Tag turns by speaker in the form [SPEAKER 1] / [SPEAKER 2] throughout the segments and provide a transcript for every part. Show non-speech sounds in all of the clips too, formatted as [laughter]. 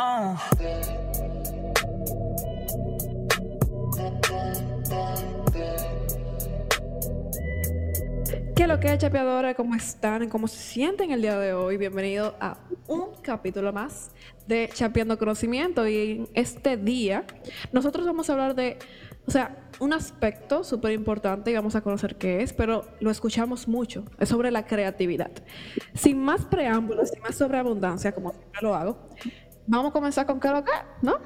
[SPEAKER 1] Vamos.
[SPEAKER 2] ¿Qué lo que hay, chapeadores? ¿Cómo están? ¿Cómo se sienten el día de hoy? Bienvenido a un capítulo más de Chapeando Conocimiento. Y en este día, nosotros vamos a hablar de, o sea, un aspecto súper importante y vamos a conocer qué es, pero lo escuchamos mucho. Es sobre la creatividad. Sin más preámbulos, sin más sobreabundancia, como siempre lo hago, vamos a comenzar con qué lo que, ¿no?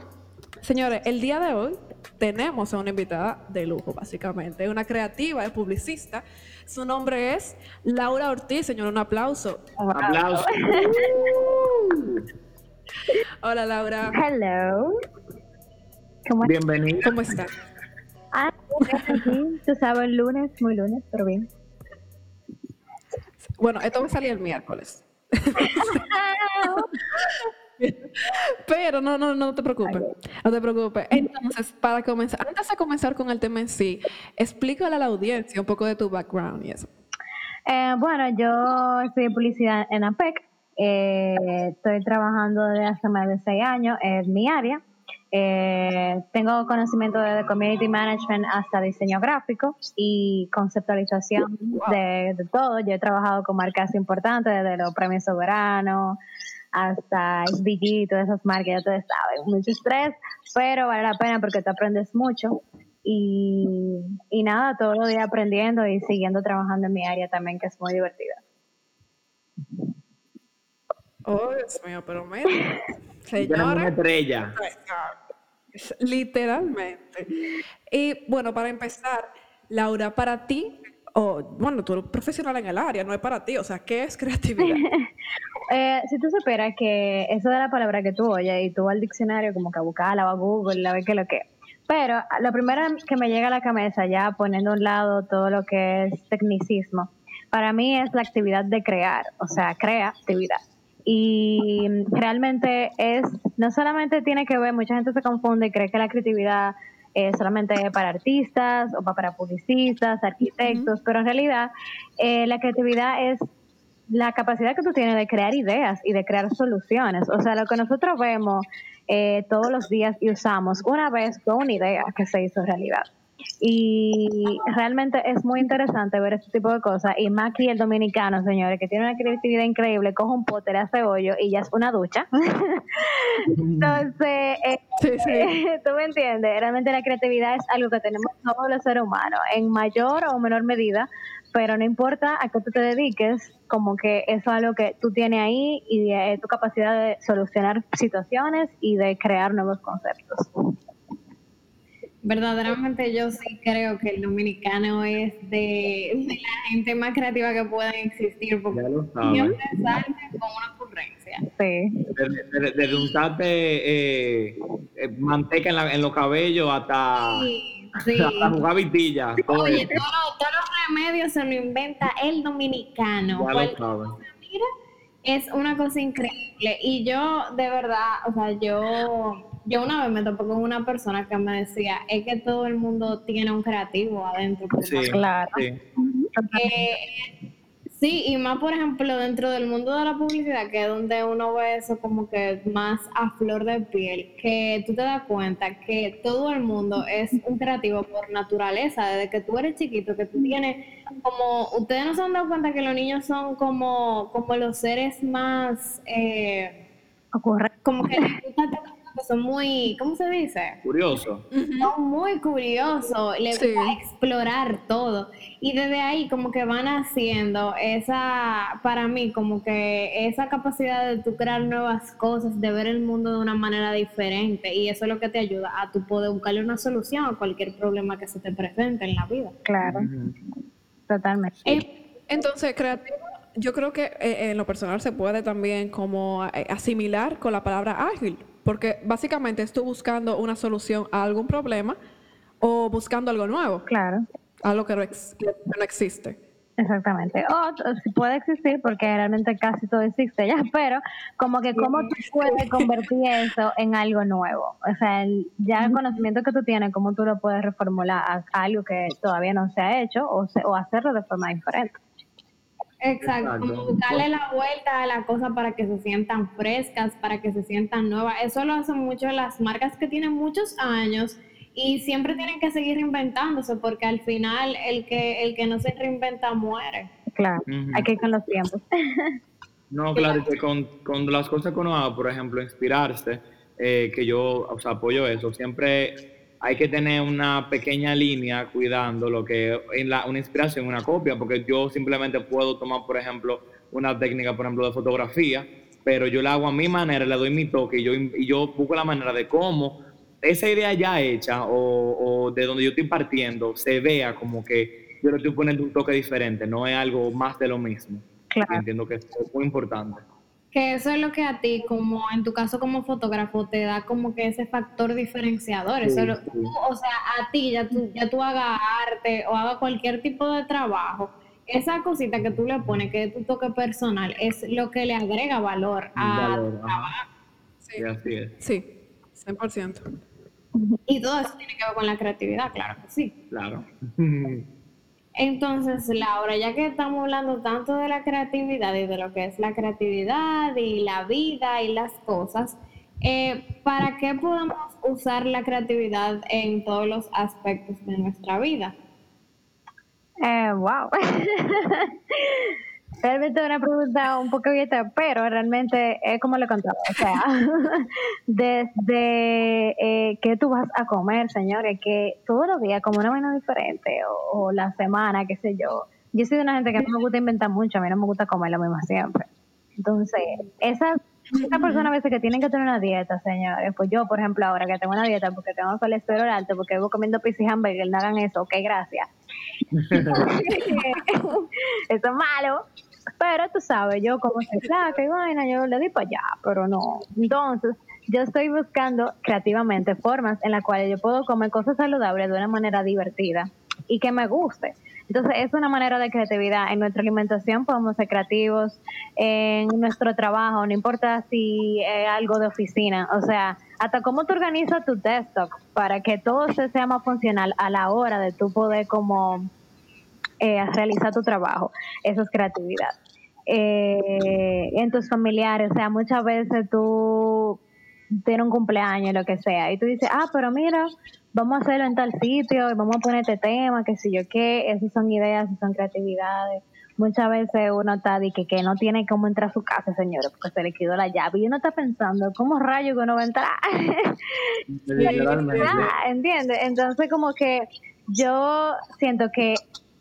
[SPEAKER 2] Señores, el día de hoy tenemos a una invitada de lujo, básicamente. Una creativa, es publicista. Su nombre es Laura Ortiz. Señor, un aplauso.
[SPEAKER 3] Aplausos. [laughs]
[SPEAKER 2] Hola, Laura.
[SPEAKER 4] Hello. ¿Cómo estás?
[SPEAKER 3] Bienvenido.
[SPEAKER 2] ¿Cómo estás?
[SPEAKER 4] Ah, aquí, tú sabes, lunes, muy lunes, pero bien.
[SPEAKER 2] Bueno, esto va a salir el miércoles. [laughs] Pero no, no, no te preocupes. No te preocupes. Entonces, para comenzar, antes de comenzar con el tema en sí, explícale a la audiencia un poco de tu background y eso.
[SPEAKER 4] Eh, bueno, yo estudié publicidad en APEC. Eh, estoy trabajando desde hace más de seis años en mi área. Eh, tengo conocimiento de community management hasta diseño gráfico y conceptualización de, de todo. Yo he trabajado con marcas importantes, desde los premios soberanos hasta SBG y todas esas marcas, ya ustedes saben, mucho estrés, pero vale la pena porque te aprendes mucho. Y, y nada, todos los días aprendiendo y siguiendo trabajando en mi área también, que es muy divertida.
[SPEAKER 2] Oh, Dios mío, pero mira, [laughs]
[SPEAKER 3] Tenemos una
[SPEAKER 2] señora,
[SPEAKER 3] estrella. [laughs]
[SPEAKER 2] literalmente. Y bueno, para empezar, Laura, para ti, o bueno, tú eres profesional en el área, no es para ti, o sea, ¿qué es creatividad? [laughs]
[SPEAKER 4] Eh, si tú supieras que eso de la palabra que tú oyes y tú vas al diccionario como que a buscarla, va a Google, a ver qué es lo que. Pero lo primero que me llega a la cabeza, ya poniendo a un lado todo lo que es tecnicismo, para mí es la actividad de crear, o sea, creatividad. Y realmente es, no solamente tiene que ver, mucha gente se confunde y cree que la creatividad es solamente para artistas o pa- para publicistas, arquitectos, pero en realidad eh, la creatividad es la capacidad que tú tienes de crear ideas y de crear soluciones. O sea, lo que nosotros vemos eh, todos los días y usamos, una vez fue una idea que se hizo realidad. Y realmente es muy interesante ver este tipo de cosas. Y más aquí el dominicano, señores, que tiene una creatividad increíble, coge un pote, le hace hoyo y ya es una ducha. [laughs] Entonces, eh,
[SPEAKER 2] Sí, sí. [laughs]
[SPEAKER 4] ¿Tú me entiendes? Realmente la creatividad es algo que tenemos todos los seres humanos, en mayor o menor medida, pero no importa a qué tú te dediques, como que eso es algo que tú tienes ahí y de, tu capacidad de solucionar situaciones y de crear nuevos conceptos.
[SPEAKER 5] Verdaderamente yo sí creo que el dominicano es de, de la gente más creativa que pueden existir porque
[SPEAKER 3] Ya lo sabes.
[SPEAKER 5] siempre sale con una ocurrencia.
[SPEAKER 4] Sí.
[SPEAKER 3] Desde, untarte eh, eh, manteca en, la- en los cabellos hasta,
[SPEAKER 5] Sí, sí. [laughs]
[SPEAKER 3] hasta jugar vitilla. todo
[SPEAKER 5] Oye, todos los, todos los remedios se lo inventa el dominicano.
[SPEAKER 3] Ya lo
[SPEAKER 5] cosa, mira, es una cosa increíble. Y yo, de verdad, o sea, yo, yo una vez me topé con una persona que me decía, es que todo el mundo tiene un creativo adentro. por
[SPEAKER 3] Sí,
[SPEAKER 5] más
[SPEAKER 4] Claro.
[SPEAKER 3] sí.
[SPEAKER 5] Eh, sí, y más, por ejemplo, dentro del mundo de la publicidad, que es donde uno ve eso como que más a flor de piel, que tú te das cuenta que todo el mundo es un creativo por naturaleza, desde que tú eres chiquito, que tú tienes como, ustedes no se han dado cuenta que los niños son como, como los seres más, eh, como que les gusta son muy, ¿cómo se dice?
[SPEAKER 3] Curioso.
[SPEAKER 5] son muy curiosos, les
[SPEAKER 2] Sí.
[SPEAKER 5] gusta explorar todo. Y desde ahí como que van haciendo esa, para mí, como que esa capacidad de tú crear nuevas cosas, de ver el mundo de una manera diferente. Y eso es lo que te ayuda a tu poder buscarle una solución a cualquier problema que se te presente en la vida.
[SPEAKER 4] Claro, totalmente.
[SPEAKER 2] Entonces, creativo, yo creo que eh, en lo personal se puede también como eh, asimilar con la palabra ágil, porque básicamente estoy buscando una solución a algún problema o buscando algo nuevo,
[SPEAKER 4] Claro.
[SPEAKER 2] algo que no, ex- que no existe.
[SPEAKER 4] Exactamente. O puede existir porque realmente casi todo existe ya, [laughs] pero como que cómo tú puedes convertir eso en algo nuevo. O sea, el- ya el conocimiento que tú tienes, cómo tú lo puedes reformular a, a algo que todavía no se ha hecho o, se- o hacerlo de forma diferente.
[SPEAKER 5] Exacto,
[SPEAKER 3] Exacto.
[SPEAKER 5] como buscarle la vuelta a la cosa para que se sientan frescas, para que se sientan nuevas. Eso lo hacen mucho las marcas que tienen muchos años y siempre tienen que seguir reinventándose porque al final el que el que no se reinventa muere.
[SPEAKER 4] Claro,
[SPEAKER 3] Ujú.
[SPEAKER 4] hay que ir con los tiempos.
[SPEAKER 3] No, [laughs] claro, que con, con las cosas que uno haga, por ejemplo, inspirarse, eh, que yo o sea, apoyo eso, siempre hay que tener una pequeña línea cuidando lo que en la, una inspiración, una copia, porque yo simplemente puedo tomar, por ejemplo, una técnica, por ejemplo, de fotografía, pero yo la hago a mi manera, le doy mi toque y yo, y yo busco la manera de cómo esa idea ya hecha o, o de donde yo estoy partiendo se vea como que yo le estoy poniendo un toque diferente, no es algo más de lo mismo.
[SPEAKER 4] Claro.
[SPEAKER 3] Entiendo que es muy importante.
[SPEAKER 5] Que eso es lo que a ti, como en tu caso como fotógrafo, te da como que ese factor diferenciador. Eso
[SPEAKER 3] Sí,
[SPEAKER 5] es lo-
[SPEAKER 3] sí.
[SPEAKER 5] tú, o sea, a ti, ya tú, ya tú hagas arte o hagas cualquier tipo de trabajo, esa cosita que tú le pones, que es tu toque personal, es lo que le agrega valor a
[SPEAKER 3] Valor,
[SPEAKER 5] tu
[SPEAKER 3] ajá.
[SPEAKER 5] trabajo.
[SPEAKER 2] Sí,
[SPEAKER 3] Y así es,
[SPEAKER 2] sí, 100%.
[SPEAKER 5] Y todo eso tiene que ver con la creatividad, claro que sí.
[SPEAKER 3] claro. [laughs]
[SPEAKER 5] Entonces, Laura, ya que estamos hablando tanto de la creatividad y de lo que es la creatividad y la vida y las cosas, eh, ¿para qué podemos usar la creatividad en todos los aspectos de nuestra vida?
[SPEAKER 4] Eh, wow. [laughs] Realmente es una pregunta un poco abierta, pero realmente es como le contaba. O sea, [laughs] desde eh, que tú vas a comer, señores, que todos los días como una vaina diferente, o, o la semana, qué sé yo. Yo soy de una gente que no me gusta inventar mucho, a mí no me gusta comer lo mismo siempre. Entonces, esas esa persona a veces que tienen que tener una dieta, señores, pues yo, por ejemplo, ahora que tengo una dieta porque tengo colesterol alto, porque vivo comiendo pizza y hamburger, no hagan eso, ok, gracias. [laughs] [laughs] Eso es malo. Pero tú sabes, yo como soy flaca y vaina, yo le di para allá, pero no. Entonces, yo estoy buscando creativamente formas en las cuales yo puedo comer cosas saludables de una manera divertida y que me guste. Entonces, es una manera de creatividad. En nuestra alimentación podemos ser creativos, en nuestro trabajo, no importa si es algo de oficina, o sea, hasta cómo tú organizas tu desktop para que todo se sea más funcional a la hora de tú poder como eh, realizar tu trabajo. Eso es creatividad. Eh, en tus familiares, o sea, muchas veces tú tienes un cumpleaños, lo que sea, y tú dices, ah, pero mira, vamos a hacerlo en tal sitio, y vamos a poner este tema, que si yo qué, esas son ideas, esas son creatividades. Muchas veces uno está de que, que no tiene cómo entrar a su casa, señores, porque se le quedó la llave, y uno está pensando, ¿cómo rayo que uno va a entrar?
[SPEAKER 3] Literalmente. [laughs]
[SPEAKER 4] Ah, ¿entiendes? Entonces como que yo siento que,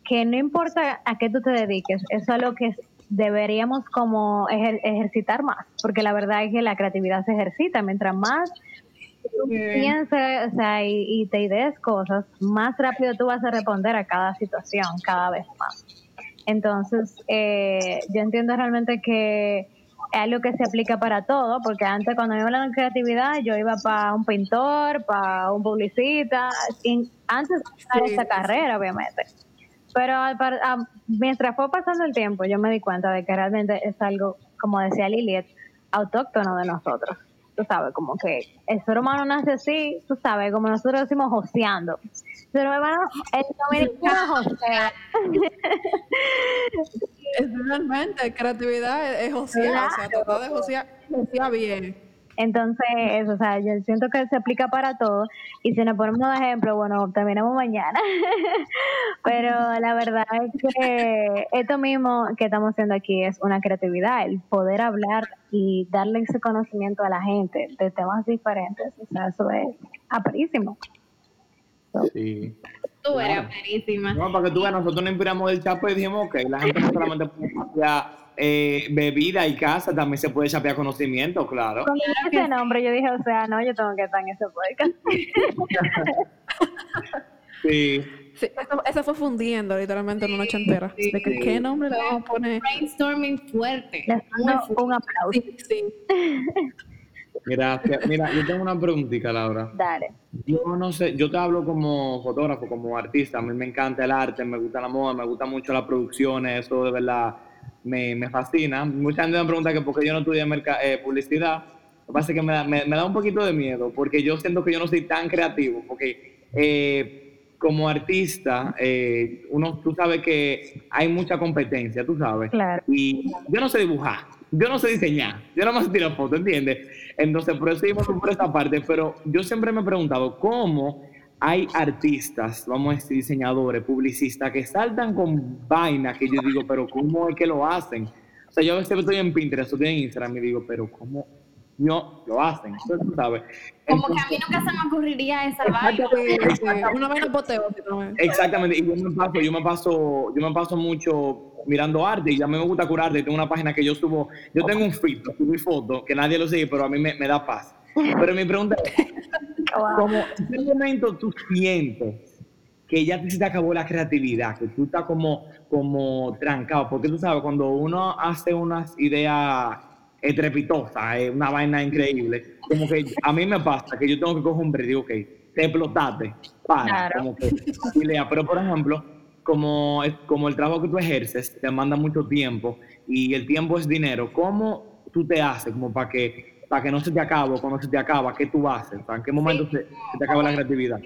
[SPEAKER 4] que no importa a qué tú te dediques, eso es lo que deberíamos como ejer- ejercitar más, porque la verdad es que la creatividad se ejercita, mientras más tú pienses o sea, y, y te idees cosas, más rápido tú vas a responder a cada situación, cada vez más. Entonces, eh, yo entiendo realmente que es algo que se aplica para todo, porque antes cuando me hablan de creatividad, yo iba para un pintor, para un publicista, antes de
[SPEAKER 2] Sí, sí.
[SPEAKER 4] carrera, obviamente. Pero al par- a- mientras fue pasando el tiempo, yo me di cuenta de que realmente es algo, como decía Liliet, autóctono de nosotros. Tú sabes, como que el ser humano nace así, tú sabes, como nosotros decimos, joseando. Pero hermano, el dominicano [laughs] josea.
[SPEAKER 2] Es realmente, creatividad es, es josear, o sea, tratar de josear, josear bien.
[SPEAKER 4] Entonces, eso, o sea, yo siento que se aplica para todo. Y si nos ponemos de ejemplo, bueno, terminamos mañana. [laughs] Pero la verdad es que esto mismo que estamos haciendo aquí es una creatividad, el poder hablar y darle ese conocimiento a la gente de temas diferentes. O sea, eso es aperísimo.
[SPEAKER 3] Sí.
[SPEAKER 5] Tú eres
[SPEAKER 3] Claro.
[SPEAKER 5] perísima.
[SPEAKER 3] No, para que tú veas, nosotros nos inspiramos del chapo y dijimos, ok, la gente no solamente puede eh, bebida y casa, también se puede chapear conocimiento, claro.
[SPEAKER 4] Dije ese nombre, yo dije, o sea, no, yo tengo que estar en ese podcast. [laughs]
[SPEAKER 3] Sí.
[SPEAKER 2] Sí, eso, eso fue fundiendo literalmente en una noche entera.
[SPEAKER 5] Sí,
[SPEAKER 2] de que,
[SPEAKER 3] sí.
[SPEAKER 2] ¿Qué nombre le vamos a poner?
[SPEAKER 5] Brainstorming fuerte.
[SPEAKER 4] Un aplauso.
[SPEAKER 2] Sí, sí.
[SPEAKER 3] Gracias. Mira, yo tengo una preguntita, Laura.
[SPEAKER 4] Dale.
[SPEAKER 3] Yo no sé, yo te hablo como fotógrafo, como artista. A mí me encanta el arte, me gusta la moda, me gusta mucho las producciones, eso de verdad me, me fascina. Mucha gente me pregunta que por qué yo no estudié eh, publicidad. Lo que pasa es que me da, me- me da un poquito de miedo, porque yo siento que yo no soy tan creativo, porque eh, como artista, eh, uno, tú sabes que hay mucha competencia, tú sabes.
[SPEAKER 4] Claro.
[SPEAKER 3] Y yo no sé dibujar, yo no sé diseñar, yo no más tiro fotos, ¿entiendes? Entonces, por eso íbamos por esta parte, pero yo siempre me he preguntado cómo hay artistas, vamos a decir, diseñadores, publicistas, que saltan con vainas que yo digo, pero ¿cómo es que lo hacen? O sea, yo a veces estoy en Pinterest, estoy en Instagram y digo, pero ¿cómo no lo hacen? Entonces, tú sabes.
[SPEAKER 5] Como que a mí nunca se me ocurriría esa vaina.
[SPEAKER 2] Exactamente. [laughs] Una vaina.
[SPEAKER 3] Exactamente, y yo me paso, yo me paso, yo me paso mucho mirando arte y ya me gusta curar arte. Tengo una página que yo subo, yo tengo un feed, subí fotos, que nadie lo sigue, pero a mí me, me da paz. Pero mi pregunta es, [laughs] como en qué momento tú sientes que ya se te acabó la creatividad, que tú estás como, como trancado, porque tú sabes, cuando uno hace unas ideas estrepitosas, eh, una vaina increíble, como que a mí me pasa que yo tengo que coger un break y digo, ok, te explotaste, para,
[SPEAKER 4] Claro.
[SPEAKER 3] como que, idea. pero por ejemplo, como, es- como el trabajo que tú ejerces te manda mucho tiempo y el tiempo es dinero, ¿cómo tú te haces como para que, para que no se te acabe cuando se te acaba, qué tú haces? ¿En qué momento se, se te acaba la creatividad?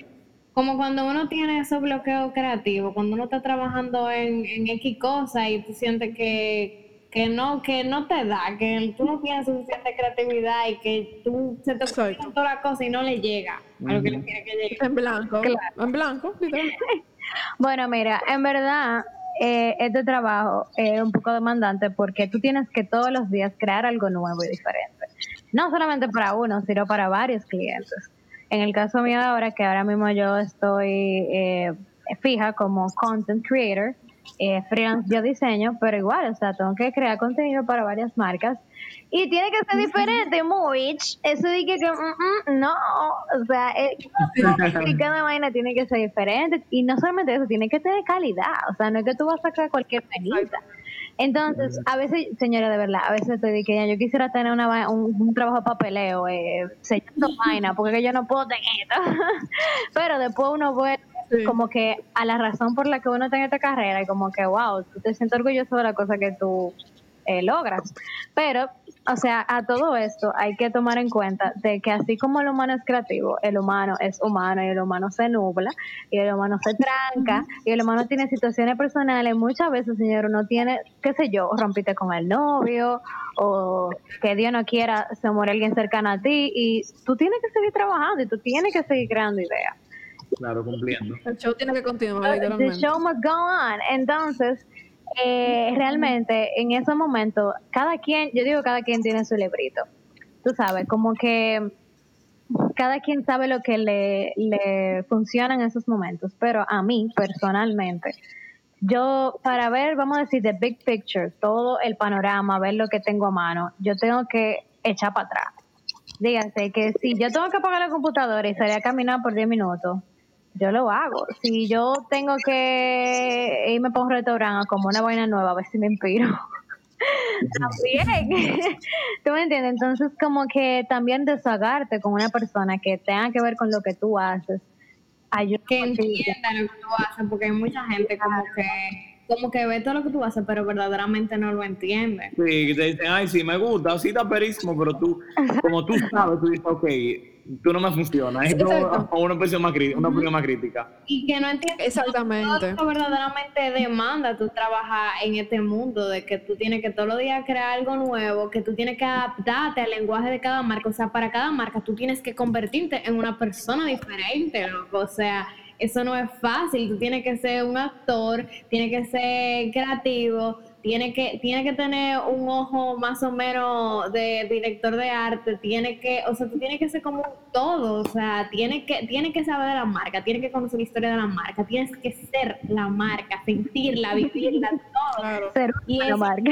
[SPEAKER 5] Como cuando uno tiene esos bloqueos creativos, cuando uno está trabajando en, en X cosa y tú sientes que, que no, que no te da, que tú no tienes suficiente creatividad y que tú se te ocurren toda la cosa y no le llega a lo que le quiere que llegue.
[SPEAKER 2] En blanco. En blanco. [laughs]
[SPEAKER 4] Bueno, mira, en verdad, eh, este trabajo es un poco demandante porque tú tienes que todos los días crear algo nuevo y diferente. No solamente para uno, sino para varios clientes. En el caso mío ahora, que ahora mismo yo estoy eh, fija como content creator, eh, freelance yo diseño, pero igual, o sea, tengo que crear contenido para varias marcas. Y tiene que ser diferente, Moich. Eso dije que, mm, mm, no, o sea, eh, [laughs] cada vaina tiene que ser diferente. Y no solamente eso, tiene que tener calidad, o sea, no es que tú vas a sacar cualquier penita. Entonces, a veces, señora, de verdad, a veces estoy ya yo quisiera tener una, un, un trabajo de papeleo, eh, sellando [laughs] vaina, porque yo no puedo tener esto. [laughs] Pero después uno vuelve
[SPEAKER 2] Sí.
[SPEAKER 4] como que a la razón por la que uno tiene esta carrera y como que, wow, tú te sientes orgulloso de la cosa que tú eh, logras. Pero, o sea, a todo esto hay que tomar en cuenta de que así como el humano es creativo, el humano es humano y el humano se nubla y el humano se tranca y el humano tiene situaciones personales. Muchas veces, señor, uno tiene, qué sé yo, rompiste con el novio o que Dios no quiera, se muere alguien cercano a ti y tú tienes que seguir trabajando y tú tienes que seguir creando ideas.
[SPEAKER 3] Claro, cumpliendo.
[SPEAKER 2] El show tiene que continuar,
[SPEAKER 4] The show must go on. Entonces, eh, realmente en ese momento, cada quien, yo digo cada quien tiene su librito. Tú sabes, como que cada quien sabe lo que le, le funciona en esos momentos. Pero a mí, personalmente, yo, para ver, vamos a decir, the big picture, todo el panorama, ver lo que tengo a mano, yo tengo que echar para atrás. Dígase que si yo tengo que apagar la computadora y salir a caminar por 10 minutos, yo lo hago. Si yo tengo que irme para un restaurante como una vaina nueva, a ver si me inspiro. [laughs] También. [laughs] ¿Tú me entiendes? Entonces, como que también desahogarte con una persona que tenga que ver con lo que tú haces. ayuda
[SPEAKER 5] que entienda lo que tú haces, porque hay mucha gente como que como que ve todo lo que tú haces, pero verdaderamente no lo entiende.
[SPEAKER 3] Sí, que te dicen, ay, sí, me gusta, sí está perísimo, pero tú, como tú sabes, tú dices, ok, tú no me funciona. Es como [laughs] una opinión más, crí- una opinión más crítica.
[SPEAKER 5] Y que no entiende
[SPEAKER 2] Exactamente.
[SPEAKER 5] todo verdaderamente demanda tú trabajar en este mundo, de que tú tienes que todos los días crear algo nuevo, que tú tienes que adaptarte al lenguaje de cada marca, o sea, para cada marca tú tienes que convertirte en una persona diferente, loco, o sea, eso no es fácil, tú tienes que ser un actor, tienes que ser creativo, tienes que, tienes que tener un ojo más o menos de director de arte, tiene que, o sea, tú tienes que ser como un todo, o sea, tienes que, tienes que saber de la marca, tienes que conocer la historia de la marca, tienes que ser la marca, sentirla, vivirla, todo.
[SPEAKER 2] Claro.
[SPEAKER 4] Ser
[SPEAKER 5] Y eso-
[SPEAKER 4] marca.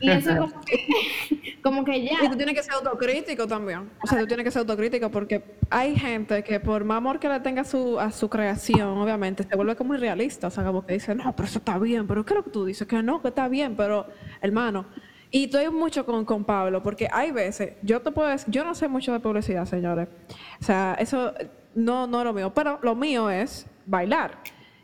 [SPEAKER 5] Y eso como que, [laughs] como que ya.
[SPEAKER 2] Y tú tienes que ser autocrítico también. O sea, tú tienes que ser autocrítico porque hay gente que por más amor que le tenga su, a su creación, obviamente, se vuelve como irrealista. O sea, como que dice, no, pero eso está bien, pero ¿qué es lo que tú dices? Que no, que está bien, pero hermano. Y estoy mucho con, con Pablo porque hay veces, yo te puedo decir, yo no sé mucho de publicidad, señores. O sea, eso no, no es lo mío, pero lo mío es bailar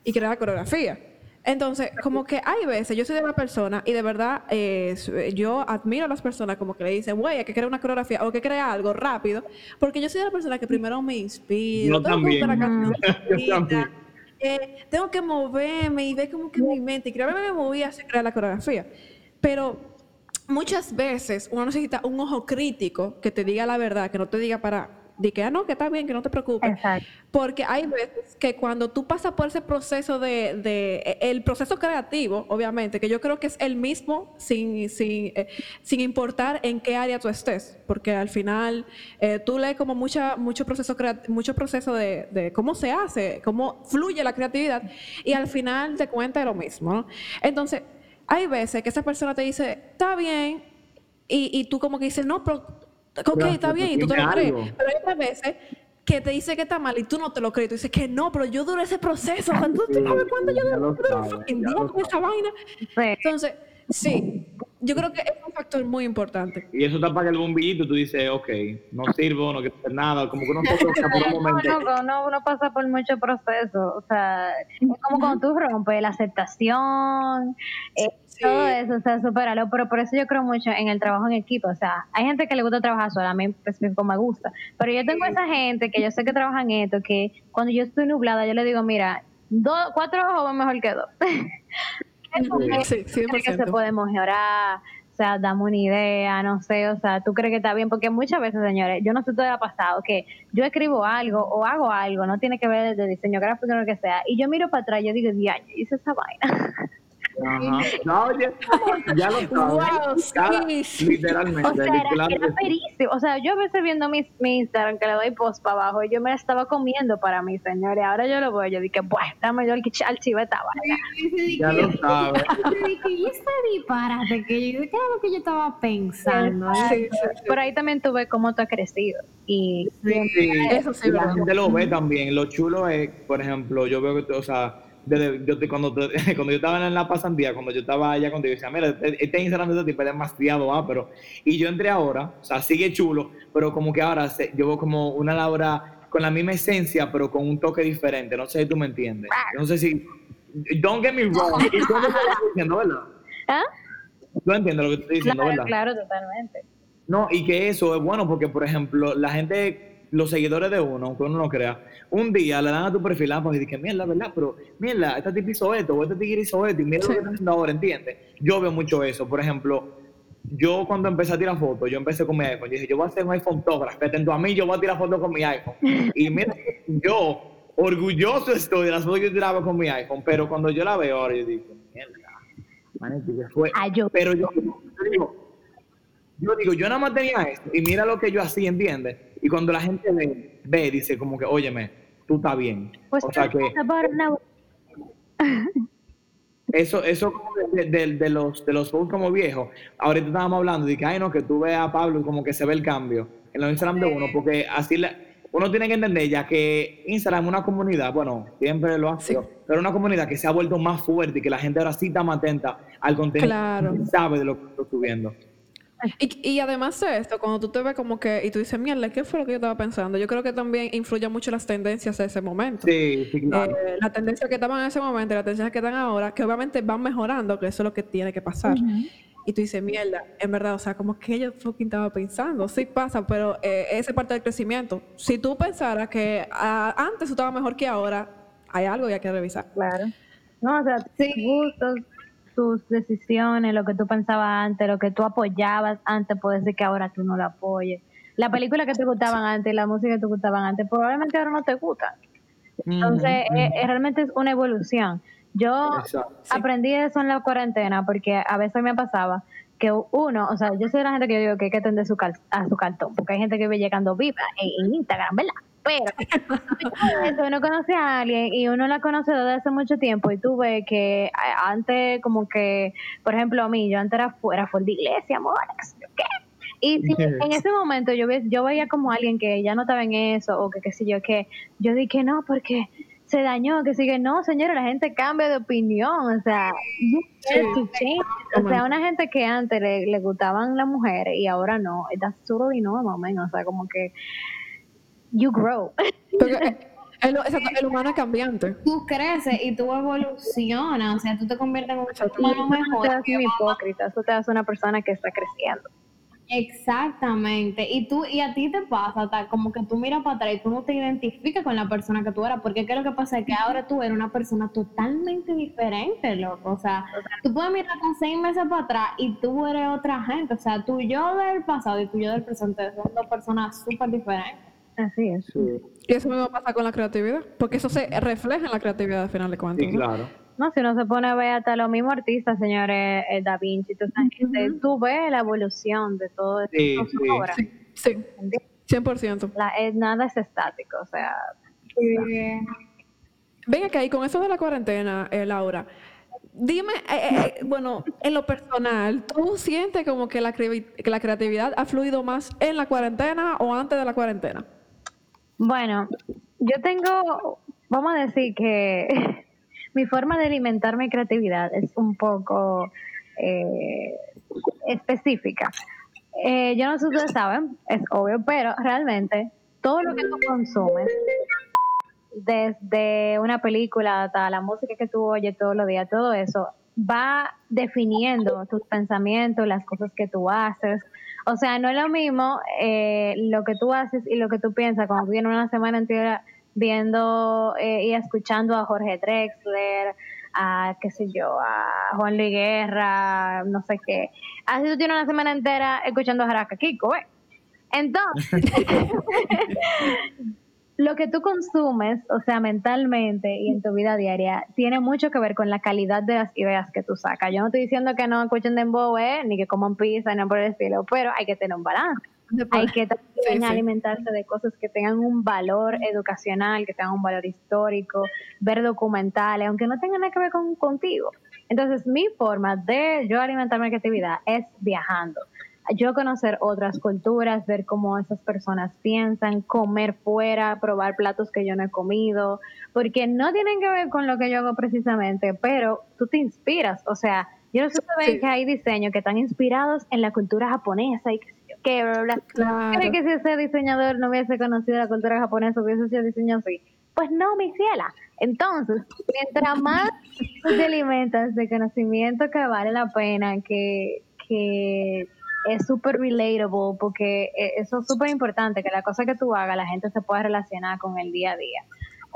[SPEAKER 2] y crear coreografía. Entonces, como que hay veces, yo soy de la persona y de verdad eh, yo admiro a las personas como que le dicen, güey, hay que crear una coreografía o que crea algo rápido, porque yo soy de la persona que primero me inspiro, tengo que la [laughs] eh, tengo que moverme y ver como que mi mente, y creo que me moví a crear la coreografía. Pero muchas veces uno necesita un ojo crítico que te diga la verdad, que no te diga para de que, ah, no, que está bien, que no te preocupes. Porque hay veces que cuando tú pasas por ese proceso de, de, e, el proceso creativo, obviamente, que yo creo que es el mismo sin, sin, eh, sin importar en qué área tú estés, porque al final eh, tú lees como mucha, mucho proceso, mucho proceso de, de, cómo se hace, cómo fluye la creatividad, y al final te cuenta lo mismo, ¿no? Entonces, hay veces que esa persona te dice, está bien, y, y tú como que dices, no, pero ok, está bien, y tú te lo crees. Pero hay otras veces que te dice que está mal y tú no te lo crees. Tú dices que no, pero yo duré ese proceso. [laughs] O sea, ¿tú, sabes cuándo yo duré esa vaina? Entonces, sí, yo creo que es un factor muy importante.
[SPEAKER 3] Y eso te apaga el bombillito, tú dices, ok, no sirvo, no quiero hacer nada, como que uno [laughs] pasa por un momento.
[SPEAKER 4] No, no, uno pasa por mucho proceso, o sea, es como cuando tú rompes la aceptación, eh, todo eso, o sea, superarlo, pero por eso yo creo mucho en el trabajo en equipo, o sea, hay gente que le gusta trabajar sola, a mí específico me gusta, pero yo tengo esa gente que yo sé que trabaja en esto, que cuando yo estoy nublada, yo le digo, mira, dos, cuatro ojos mejor que dos. [laughs] sí, que se puede mejorar, o sea, dame una idea, no sé, o sea, tú crees que está bien, porque muchas veces, señores, yo no sé todo ha pasado, que yo escribo algo o hago algo, no tiene que ver de diseño gráfico o lo que sea, y yo miro para atrás y yo digo, diaño, hice esa vaina. [laughs]
[SPEAKER 3] Ajá. No, ya, ya lo sabes. literalmente.
[SPEAKER 4] O sea, era, era O sea, yo a veces viendo mi, mi, Instagram que le doy post para abajo y yo me la estaba comiendo para mí, señores. Ahora yo lo voy, yo dije, pues, dame yo el archivo esta vaina.
[SPEAKER 3] Ya lo sabes.
[SPEAKER 5] Y este disparate que yo, ¿qué era lo que yo estaba pensando? Sí,
[SPEAKER 4] Por ahí también tuve cómo tú has crecido. Y
[SPEAKER 3] sí, eso sí. La gente lo ve también. Lo chulo es, por ejemplo, yo veo que, o sea, yo cuando, [laughs] cuando yo estaba en la pasantía, cuando yo estaba allá contigo, decía, mira, este, este Instagram de este tipo es demasiado ah, pero Y yo entré ahora, o sea, sigue chulo, pero como que ahora se, yo veo como una Laura con la misma esencia, pero con un toque diferente. No sé si tú me entiendes. No sé si. Don't get me wrong. ¿Y tú me estás diciendo, verdad? [laughs] ¿Ah? Tú entiendes lo que estoy diciendo,
[SPEAKER 4] claro,
[SPEAKER 3] ¿verdad?
[SPEAKER 4] Claro, totalmente.
[SPEAKER 3] No, y que eso es bueno porque, por ejemplo, la gente los seguidores de uno, aunque uno no crea, un día le dan a tu perfil ah, pues, y dicen, mierda, ¿verdad? Pero, mierda, esta tipo hizo esto, o este tigre hizo esto, y mira lo que está haciendo ahora, ¿entiendes? Yo veo mucho eso. Por ejemplo, yo cuando empecé a tirar fotos, yo empecé con mi iPhone. Yo dije, yo voy a hacer un iPhone atento a mí, yo voy a tirar fotos con mi iPhone. Y mira, yo orgulloso estoy de las fotos que yo tiraba con mi iPhone, pero cuando yo la veo ahora, yo digo, mierda, manito, fue. Pero yo, yo digo, yo digo, yo nada más tenía esto, y mira lo que yo hacía, ¿entiendes? Y cuando la gente ve, ve dice como que, óyeme, tú estás bien. Pues o sea que... [laughs] Eso, eso de, los de los como viejos. Ahorita estábamos hablando de que, ay, no, que tú veas a Pablo como que se ve el cambio en los Instagram de uno, porque así le, uno tiene que entender ya que Instagram es una comunidad, bueno, siempre lo ha sido, pero una comunidad que se ha vuelto más fuerte y que la gente ahora sí está más atenta al contenido claro. sabe de lo que estoy subiendo. [laughs]
[SPEAKER 2] Y, y, además de esto, cuando tú te ves como que, y tú dices, mierda, ¿qué fue lo que yo estaba pensando? Yo creo que también influye mucho las tendencias de ese momento.
[SPEAKER 3] Sí, sí, claro.
[SPEAKER 2] Eh, las tendencias que estaban en ese momento y las tendencias que están ahora, que obviamente van mejorando, que eso es lo que tiene que pasar. Y tú dices, mierda, en verdad, o sea, como que yo fucking estaba pensando. Sí pasa, pero eh, esa parte del crecimiento. Si tú pensaras que ah, antes tú estabas mejor que ahora, hay algo que hay que revisar.
[SPEAKER 4] Claro. No, o sea, sí. gustos, tus decisiones, lo que tú pensabas antes, lo que tú apoyabas antes, puede ser que ahora tú no lo apoyes. La película que te gustaban antes, la música que te gustaban antes, probablemente ahora no te gustan. Entonces, eh, realmente es una evolución. Yo aprendí eso en la cuarentena porque a veces me pasaba que uno, o sea, yo soy la gente que yo digo que hay que atender su a su cartón, porque hay gente que ve llegando viva en Instagram, ¿verdad? Pero uno conoce a alguien y uno la conoce desde hace mucho tiempo y tú ves que antes como que, por ejemplo, a mí, yo antes era fuera, fue de iglesia, amor, ¿qué? Y si en ese momento yo, yo veía como alguien que ya no estaba en eso o que qué sé yo, que yo dije no, porque se dañó, que sigue, no, señora, la gente cambia de opinión, o sea, o sea, una gente que antes le, le gustaban las mujeres y ahora no, that's totally normal, man, o sea, como que you grow. [laughs]
[SPEAKER 2] Porque, El, exacto, el humano es cambiante.
[SPEAKER 5] tú creces y tú evolucionas, o sea, tú te conviertes en un
[SPEAKER 4] Y
[SPEAKER 5] humano
[SPEAKER 4] eso no
[SPEAKER 5] mejor.
[SPEAKER 4] te hace un hipócrita, eso te hace una persona que está creciendo.
[SPEAKER 5] Exactamente. Y tú, y a ti te pasa, tal, como que tú miras para atrás y tú no te identificas con la persona que tú eras, porque ¿qué es lo que pasa? Es que ahora tú eres una persona totalmente diferente, loco. O sea, tú puedes mirar hasta seis meses para atrás y tú eres otra gente. O sea, tú yo del pasado y tú yo del presente son dos personas súper diferentes.
[SPEAKER 4] Así es.
[SPEAKER 3] Sí,
[SPEAKER 2] Y eso mismo pasa con la creatividad, porque eso se refleja en la creatividad al final de cuentas.
[SPEAKER 3] sí, claro.
[SPEAKER 4] No, si uno se pone a ver hasta los mismos artistas, señores, eh, Da Vinci, tú, sabes, tú ves la evolución de todo esto,
[SPEAKER 3] Sí,
[SPEAKER 4] sus
[SPEAKER 3] sí.
[SPEAKER 4] obras.
[SPEAKER 2] Sí, sí,
[SPEAKER 4] ¿entiendes?
[SPEAKER 2] 100%.
[SPEAKER 4] La- eh, nada es estático, o sea,
[SPEAKER 2] Venga, que ahí con eso de la cuarentena, eh, Laura, dime, eh, eh, eh, bueno, en lo personal, ¿tú sientes como que la, que la creatividad ha fluido más en la cuarentena o antes de la cuarentena?
[SPEAKER 4] Bueno, yo tengo, vamos a decir que [laughs] mi forma de alimentar mi creatividad es un poco eh, específica. Eh, yo no sé si ustedes saben, es obvio, pero realmente todo lo que tú consumes, desde una película hasta la música que tú oyes todos los días, todo eso va definiendo tus pensamientos, las cosas que tú haces. O sea, no es lo mismo eh, lo que tú haces y lo que tú piensas cuando tú tienes una semana entera viendo eh, y escuchando a Jorge Drexler, a qué sé yo, a Juan Luis Guerra, no sé qué. Así tú tienes una semana entera escuchando a Jaraka Kiko, ¿eh? Entonces, [laughs] [laughs] lo que tú consumes, o sea, mentalmente y en tu vida diaria, tiene mucho que ver con la calidad de las ideas que tú sacas. Yo no estoy diciendo que no escuchen dembow, ¿eh? ni que coman pizza, ni por el estilo, pero hay que tener un balance. Hay que [laughs] también
[SPEAKER 2] Sí, sí.
[SPEAKER 4] alimentarse de cosas que tengan un valor educacional, que tengan un valor histórico, ver documentales, aunque no tengan nada que ver con, contigo. Entonces, mi forma de yo alimentar mi creatividad es viajando. Yo conocer otras culturas, ver cómo esas personas piensan, comer fuera, probar platos que yo no he comido, porque no tienen que ver con lo que yo hago precisamente, pero tú te inspiras. O sea, yo no sé si
[SPEAKER 2] Sí.
[SPEAKER 4] que hay diseños que están inspirados en la cultura japonesa y que, qué, bla, bla, bla.
[SPEAKER 2] Claro.
[SPEAKER 4] ¿Cree que si ese diseñador no hubiese conocido la cultura japonesa, hubiese sido diseñado así? Pues no, mi ciela. Entonces, mientras más [laughs] te alimentas de conocimiento que vale la pena, que, que es súper relatable, porque eh, eso es súper importante, que la cosa que tú hagas, la gente se pueda relacionar con el día a día.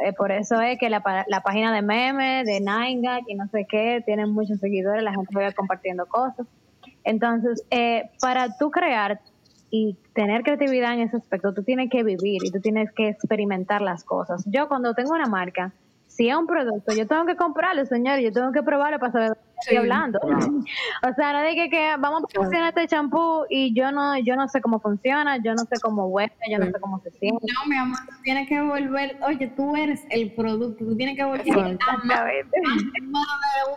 [SPEAKER 4] Eh, por eso es que la, la página de memes, de Nine y no sé qué, tienen muchos seguidores, la gente va compartiendo cosas. Entonces, eh, para tú crear y tener creatividad en ese aspecto, tú tienes que vivir y tú tienes que experimentar las cosas. Yo cuando tengo una marca, si es un producto, yo tengo que comprarlo, señor, yo tengo que probarlo para saber de qué estoy
[SPEAKER 2] Sí,
[SPEAKER 4] hablando. [laughs] o sea, no de que, que vamos a promocionar este champú y yo no, yo no sé cómo funciona, yo no sé cómo huele, yo no sé cómo se siente.
[SPEAKER 5] No, mi amor, tú tienes que volver, oye, tú eres el producto, tú tienes que volver a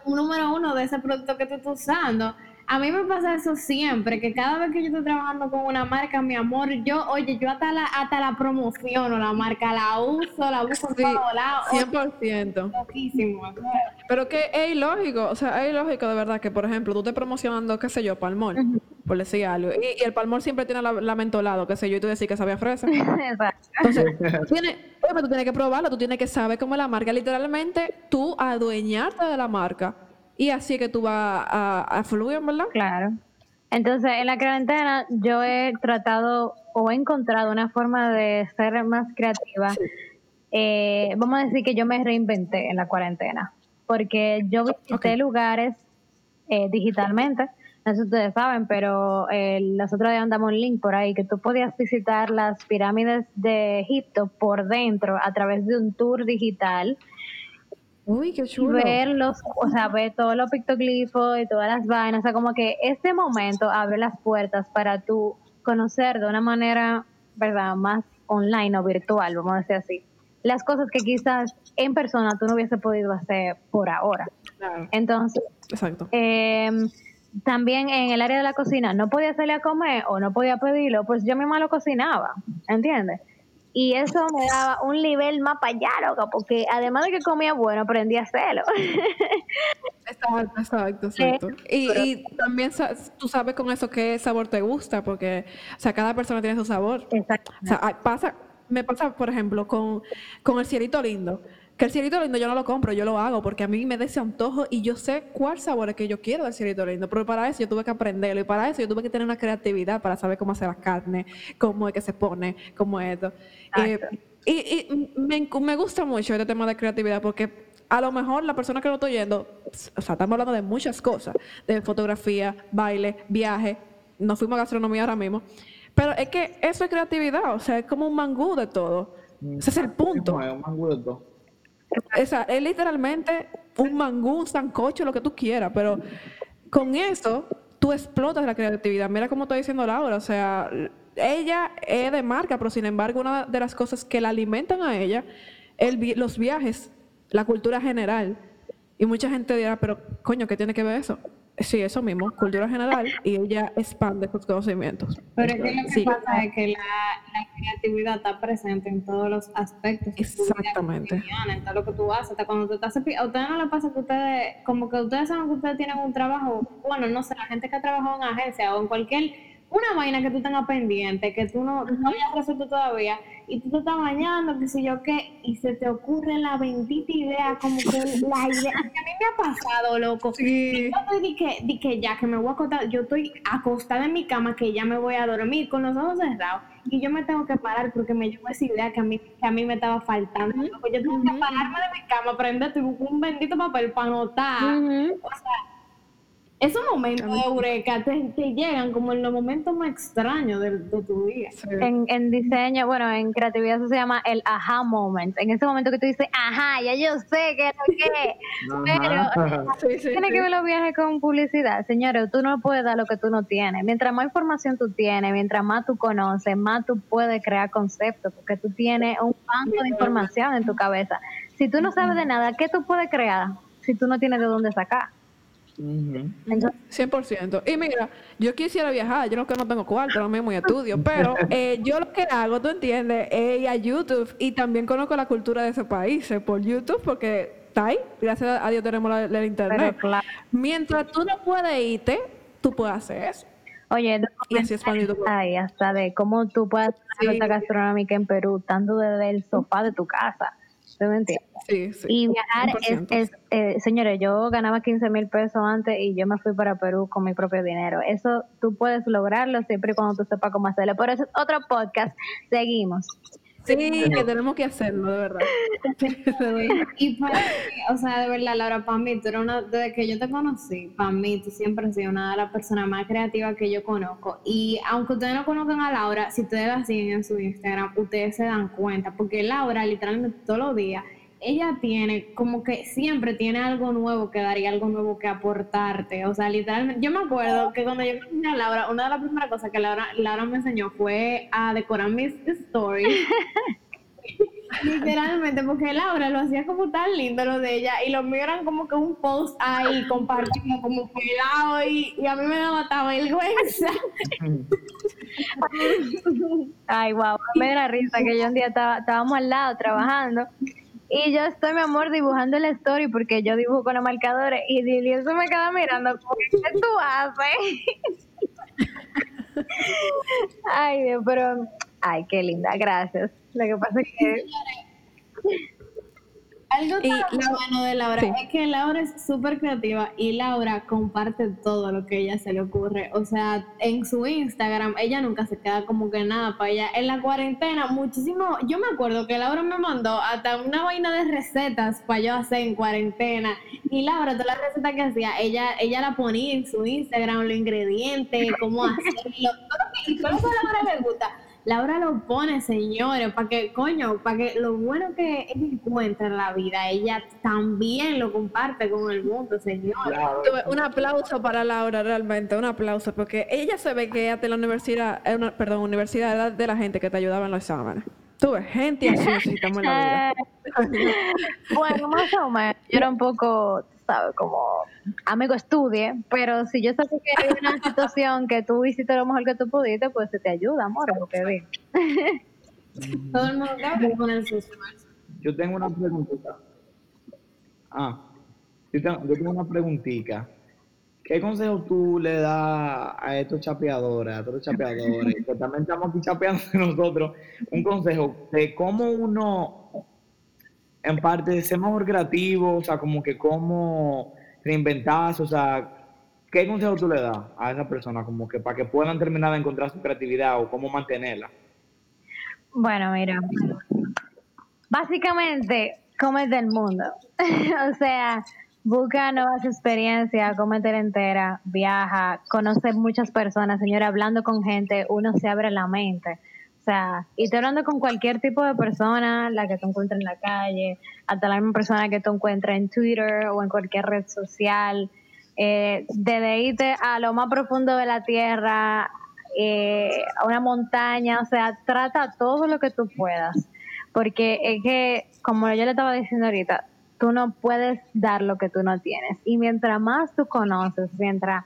[SPEAKER 5] número uno de ese producto que tú estás usando. A mí me pasa eso siempre, que cada vez que yo estoy trabajando con una marca, mi amor, yo, oye, yo hasta la, hasta la promociono la marca, la uso, la en
[SPEAKER 2] Sí,
[SPEAKER 5] todos lados. Oye,
[SPEAKER 2] 100%.
[SPEAKER 5] loquísimo.
[SPEAKER 2] Pero que es ilógico, o sea, es ilógico de verdad que, por ejemplo, tú estés promocionando, qué sé yo, palmol, por decir algo, y, y el palmol siempre tiene la, la mentolado, qué sé yo, y tú decís que sabía fresa. [laughs]
[SPEAKER 4] Exacto.
[SPEAKER 2] Entonces, obviamente tú tienes que probarlo, tú tienes que saber cómo es la marca, literalmente tú adueñarte de la marca, y así es que tú vas a, a fluir, ¿verdad?
[SPEAKER 4] Claro. Entonces, en la cuarentena yo he tratado o he encontrado una forma de ser más creativa. Eh, vamos a decir que yo me reinventé en la cuarentena, porque yo visité lugares eh, digitalmente, no sé si ustedes saben, pero eh, los otros días andamos un link por ahí que tú podías visitar las pirámides de Egipto por dentro a través de un tour digital
[SPEAKER 2] Uy, qué
[SPEAKER 4] y
[SPEAKER 2] chulo.
[SPEAKER 4] ver los, o sea, ver todos los pictoglifos y todas las vainas, o sea, como que este momento abre las puertas para tú conocer de una manera, ¿verdad?, más online o virtual, vamos a decir así, las cosas que quizás en persona tú no hubiese podido hacer por ahora.
[SPEAKER 2] Claro,
[SPEAKER 4] Entonces,
[SPEAKER 2] exacto.
[SPEAKER 4] eh, también en el área de la cocina, no podía salir a comer o no podía pedirlo, pues yo misma lo cocinaba, ¿entiendes? Y eso me daba un nivel más allá, loca, porque además de que comía bueno, aprendí a hacerlo. [laughs]
[SPEAKER 2] Exacto, exacto, exacto. Y, y también tú sabes con eso qué sabor te gusta, porque, o sea, cada persona tiene su sabor.
[SPEAKER 4] Exacto.
[SPEAKER 2] O sea, pasa, me pasa, por ejemplo, con, con el cielito lindo. Que el cielito lindo yo no lo compro, yo lo hago porque a mí me da ese antojo y yo sé cuál sabor es que yo quiero del cielito lindo. Pero para eso yo tuve que aprenderlo y para eso yo tuve que tener una creatividad para saber cómo hacer la carne, cómo es que se pone, cómo es esto. Eh, y, y me, me gusta mucho este tema de creatividad porque a lo mejor la persona que lo estoy oyendo, o sea, estamos hablando de muchas cosas, de fotografía, baile, viaje, nos fuimos a gastronomía ahora mismo, pero es que eso es creatividad, o sea, es como un mangú de todo. Ese es el punto.
[SPEAKER 3] Es un mangú de todo.
[SPEAKER 2] Es literalmente un mangú, un sancocho, lo que tú quieras, pero con eso tú explotas la creatividad. Mira cómo estoy diciendo Laura, o sea, ella es de marca, pero sin embargo una de las cosas que la alimentan a ella, el, los viajes, la cultura general. Y mucha gente dirá, pero coño, ¿qué tiene que ver eso? Sí, eso mismo, cultura general, y ella expande sus conocimientos.
[SPEAKER 5] Pero es que lo que pasa es que la, la, creatividad está presente en todos los aspectos.
[SPEAKER 2] Exactamente.
[SPEAKER 5] en todo lo que tú haces. Hasta cuando tú estás... A ustedes no les pasa que ustedes, como que ustedes saben que ustedes tienen un trabajo, bueno, no sé, la gente que ha trabajado en agencia o en cualquier una vaina que tú tengas pendiente, que tú no, no hayas resuelto todavía, y tú te estás bañando, qué sé yo qué, y se te ocurre la bendita idea, como que la idea, [laughs] que a mí me ha pasado, loco. Sí. yo estoy que, que ya, que me voy a acostar, yo estoy acostada en mi cama, que ya me voy a dormir con los ojos cerrados, y yo me tengo que parar porque me llegó esa idea que a mí, que a mí me estaba faltando. Yo tengo que pararme de mi cama, prender un bendito papel para anotar. O sea, esos momentos de eureka te, llegan como en los momentos más extraños de, tu vida.
[SPEAKER 4] En, diseño, bueno, en creatividad eso se llama el aha moment. En ese momento que tú dices, ajá, ya yo sé que es lo que [laughs] Pero [laughs] tiene que ver los viajes con publicidad. Señores, tú no puedes dar lo que tú no tienes. Mientras más información tú tienes, mientras más tú conoces, más tú puedes crear conceptos, porque tú tienes un banco de información en tu cabeza. Si tú no sabes de nada, ¿qué tú puedes crear si tú no tienes de dónde sacar?
[SPEAKER 2] 100%. Y mira, yo quisiera viajar, yo no que no tengo cuarto, no mismo y estudio, pero [laughs] eh, yo lo que hago, tú entiendes, es ir a YouTube y también conozco la cultura de ese país por YouTube porque está ahí, gracias a Dios tenemos el internet. Mientras tú no puedes irte, tú puedes hacer eso.
[SPEAKER 4] Oye, y así Ay, hasta de cómo tú puedes hacer la gastronómica en Perú, estando desde el sofá de tu casa.
[SPEAKER 2] Sí, sí.
[SPEAKER 4] Y viajar es, eh, señores, yo ganaba 15 mil pesos antes y yo me fui para Perú con mi propio dinero. Eso tú puedes lograrlo siempre y cuando tú sepas cómo hacerlo. Por eso es otro podcast. Seguimos.
[SPEAKER 2] Sí, que tenemos que hacerlo, de verdad. [laughs]
[SPEAKER 5] y para o sea, de verdad, Laura, para mí, tú eres una, desde que yo te conocí, para mí, tú siempre has sido una de las personas más creativas que yo conozco. Y aunque ustedes no conozcan a Laura, si ustedes la siguen en su Instagram, ustedes se dan cuenta, porque Laura, literalmente todos los días, ella tiene, como que siempre tiene algo nuevo que dar y algo nuevo que aportarte. O sea, literalmente, yo me acuerdo que cuando yo conocí a Laura, una de las primeras cosas que Laura, Laura me enseñó fue a decorar mis stories. [laughs] Literalmente, porque Laura lo hacía como tan lindo lo de ella y los míos eran como que un post ahí compartiendo como pelado y, y a mí me daba hasta vergüenza. [laughs]
[SPEAKER 4] Ay, wow, me da risa que yo un día estaba, estábamos al lado trabajando y yo estoy, mi amor, dibujando la story porque yo dibujo con los marcadores y eso me queda mirando ¿qué tú haces? [laughs] ay, Dios, pero, ay, qué linda, gracias. Lo que pasa es que
[SPEAKER 5] algo tan bueno de Laura es que Laura es súper creativa y Laura comparte todo lo que ella se le ocurre. O sea, en su Instagram, ella nunca se queda como que nada para ella. En la cuarentena, muchísimo. Yo me acuerdo que Laura me mandó hasta una vaina de recetas para yo hacer en cuarentena. Y Laura, todas las recetas que hacía, ella, ella la ponía en su Instagram, los ingredientes, cómo hacerlo. todo lo que a Laura le gusta Laura lo pone, señores, para que, coño, para que lo bueno que ella encuentra en la vida, ella también lo comparte con el mundo, señores.
[SPEAKER 2] Un aplauso para Laura, realmente, un aplauso, porque ella se ve que hasta la universidad, eh, perdón, universidad de la gente que te ayudaba en los exámenes. Tuve gente así necesitamos en la
[SPEAKER 4] vida. [laughs] bueno, más o menos. Yo era un poco, ¿sabes? Como amigo estudie, pero si yo sé que hay una [laughs] situación que tú hiciste lo mejor que tú pudiste, pues se te ayuda, amor, lo que ve.
[SPEAKER 5] Todo el mundo el
[SPEAKER 3] Yo tengo una preguntita. Ah, yo tengo, una preguntita ¿qué consejo tú le das a estos chapeadores, a todos los chapeadores, que también estamos aquí chapeando nosotros, un consejo de cómo uno, en parte, ser mejor creativo, o sea, como que cómo reinventarse, o sea, ¿qué consejo tú le das a esa persona, como que para que puedan terminar de encontrar su creatividad o cómo mantenerla?
[SPEAKER 4] Bueno, mira, básicamente, es del mundo. [laughs] o sea, busca nuevas experiencias, cómete entera, viaja, conoce muchas personas, señora, hablando con gente, uno se abre la mente. O sea, y te hablando con cualquier tipo de persona, la que te encuentres en la calle, hasta la misma persona que te encuentres en Twitter o en cualquier red social, eh, desde irte a lo más profundo de la tierra, eh, a una montaña, o sea, trata todo lo que tú puedas, porque es que, como yo le estaba diciendo ahorita, tú no puedes dar lo que tú no tienes. Y mientras más tú conoces, mientras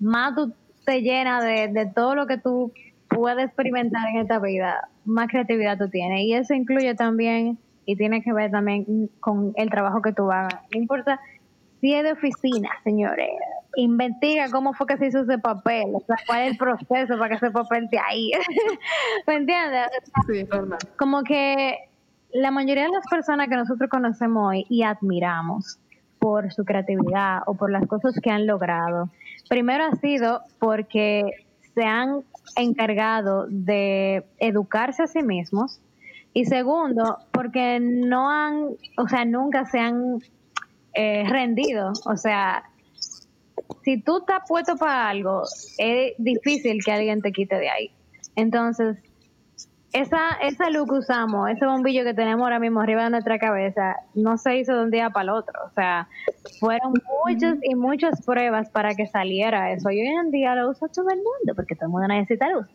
[SPEAKER 4] más tú te llenas de, de todo lo que tú puedes experimentar en esta vida, más creatividad tú tienes. Y eso incluye también, y tiene que ver también con el trabajo que tú hagas. No importa si es de oficina, señores. Investiga cómo fue que se hizo ese papel, o sea, cuál es el proceso para que ese papel esté ahí. [laughs] ¿Me entiendes? Sí, normal. Como que la mayoría de las personas que nosotros conocemos hoy y admiramos por su creatividad o por las cosas que han logrado, primero ha sido porque se han encargado de educarse a sí mismos y segundo, porque no han, o sea, nunca se han eh, rendido. O sea, si tú estás puesto para algo, es difícil que alguien te quite de ahí. Entonces, esa, esa luz que usamos, ese bombillo que tenemos ahora mismo arriba de nuestra cabeza, no se hizo de un día para el otro. O sea, fueron muchas y muchas pruebas para que saliera eso. Y hoy en día lo usa todo el mundo, porque todo el mundo necesita luz.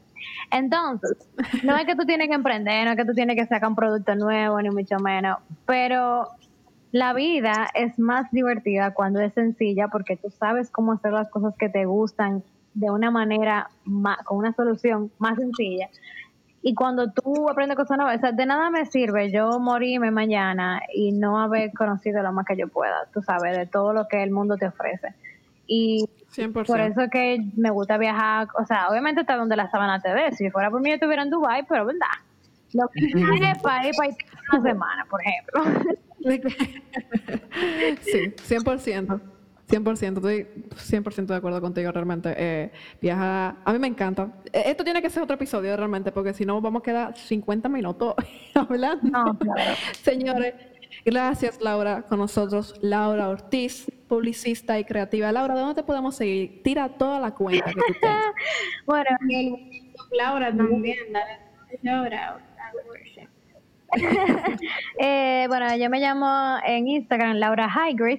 [SPEAKER 4] Entonces, no es que tú tienes que emprender, no es que tú tienes que sacar un producto nuevo, ni mucho menos, pero la vida es más divertida cuando es sencilla porque tú sabes cómo hacer las cosas que te gustan de una manera, con una solución más sencilla y cuando tú aprendes cosas nuevas, de nada me sirve yo morirme mañana y no haber conocido lo más que yo pueda, tú sabes, de todo lo que el mundo te ofrece. Y por eso que me gusta viajar, o sea, obviamente está donde la sábana te ve. Si fuera por mí, yo estuviera en Dubai, pero verdad. Lo que es para ir para una semana, por ejemplo. [laughs]
[SPEAKER 2] sí, 100%. 100%, estoy 100% de acuerdo contigo realmente. Eh, viajar, a mí me encanta. E, esto tiene que ser otro episodio realmente, porque si no vamos a quedar 50 minutos [laughs] hablando. Señores, gracias Laura con nosotros. Laura Ortiz, publicista y creativa. Laura, ¿dónde te podemos seguir? Tira toda la cuenta que tú tengas. [laughs]
[SPEAKER 5] bueno, Laura también, dale. Laura. [laughs]
[SPEAKER 4] eh, bueno, yo me llamo en Instagram Laura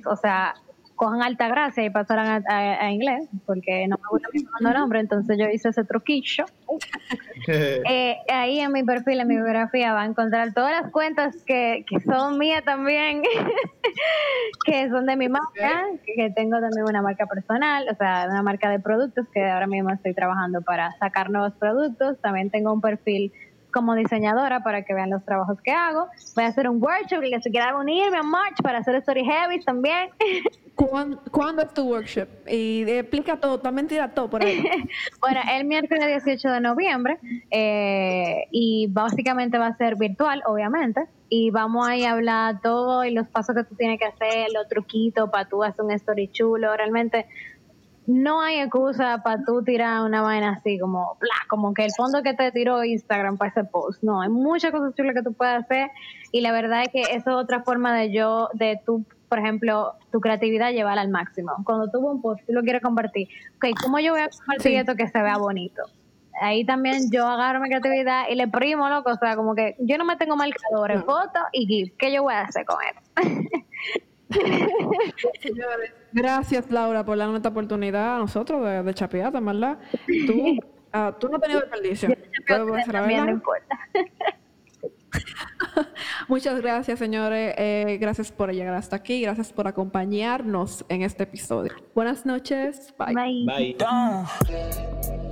[SPEAKER 4] o sea, cojan alta gracia y pasaran a, inglés, porque no me gusta mi segundo nombre, entonces yo hice ese truquillo. [laughs] Eh, ahí en mi perfil, en mi biografía, va a encontrar todas las cuentas que, que son mías también, [laughs] que son de mi marca, que tengo también una marca personal, o sea, una marca de productos que ahora mismo estoy trabajando para sacar nuevos productos. También tengo un perfil como diseñadora para que vean los trabajos que hago. Voy a hacer un workshop y que se quiera unirme a March para hacer Story Heavy también. [laughs]
[SPEAKER 2] ¿Cuándo, es tu workshop? Y explica todo, también tira todo por ahí. [laughs]
[SPEAKER 4] bueno, el miércoles 18 de noviembre eh, y básicamente va a ser virtual, obviamente. Y vamos a ir a hablar todo y los pasos que tú tienes que hacer, los truquitos para tú hacer un story chulo. Realmente no hay excusa para tú tirar una vaina así como, bla, como que el fondo que te tiró Instagram para ese post. No, hay muchas cosas chulas que tú puedes hacer y la verdad es que eso es otra forma de yo, de tú, por ejemplo, tu creatividad llevarla al máximo. Cuando tú un post, tú lo quieres compartir. Ok, ¿cómo yo voy a compartir esto que se vea bonito? Ahí también yo agarro mi creatividad y le primo, loco. O sea, como que yo no me tengo marcadores, en fotos y GIF. ¿Qué yo voy a hacer con él? [laughs] [laughs]
[SPEAKER 2] gracias Laura por darnos esta oportunidad a nosotros de, de chapear, ¿verdad? Tú, uh, tú no has tenido desperdicio.
[SPEAKER 4] También no importa. [laughs]
[SPEAKER 2] Muchas gracias, señores. Eh, gracias por llegar hasta aquí. Gracias por acompañarnos en este episodio. Buenas noches. Bye.
[SPEAKER 4] Bye. Bye.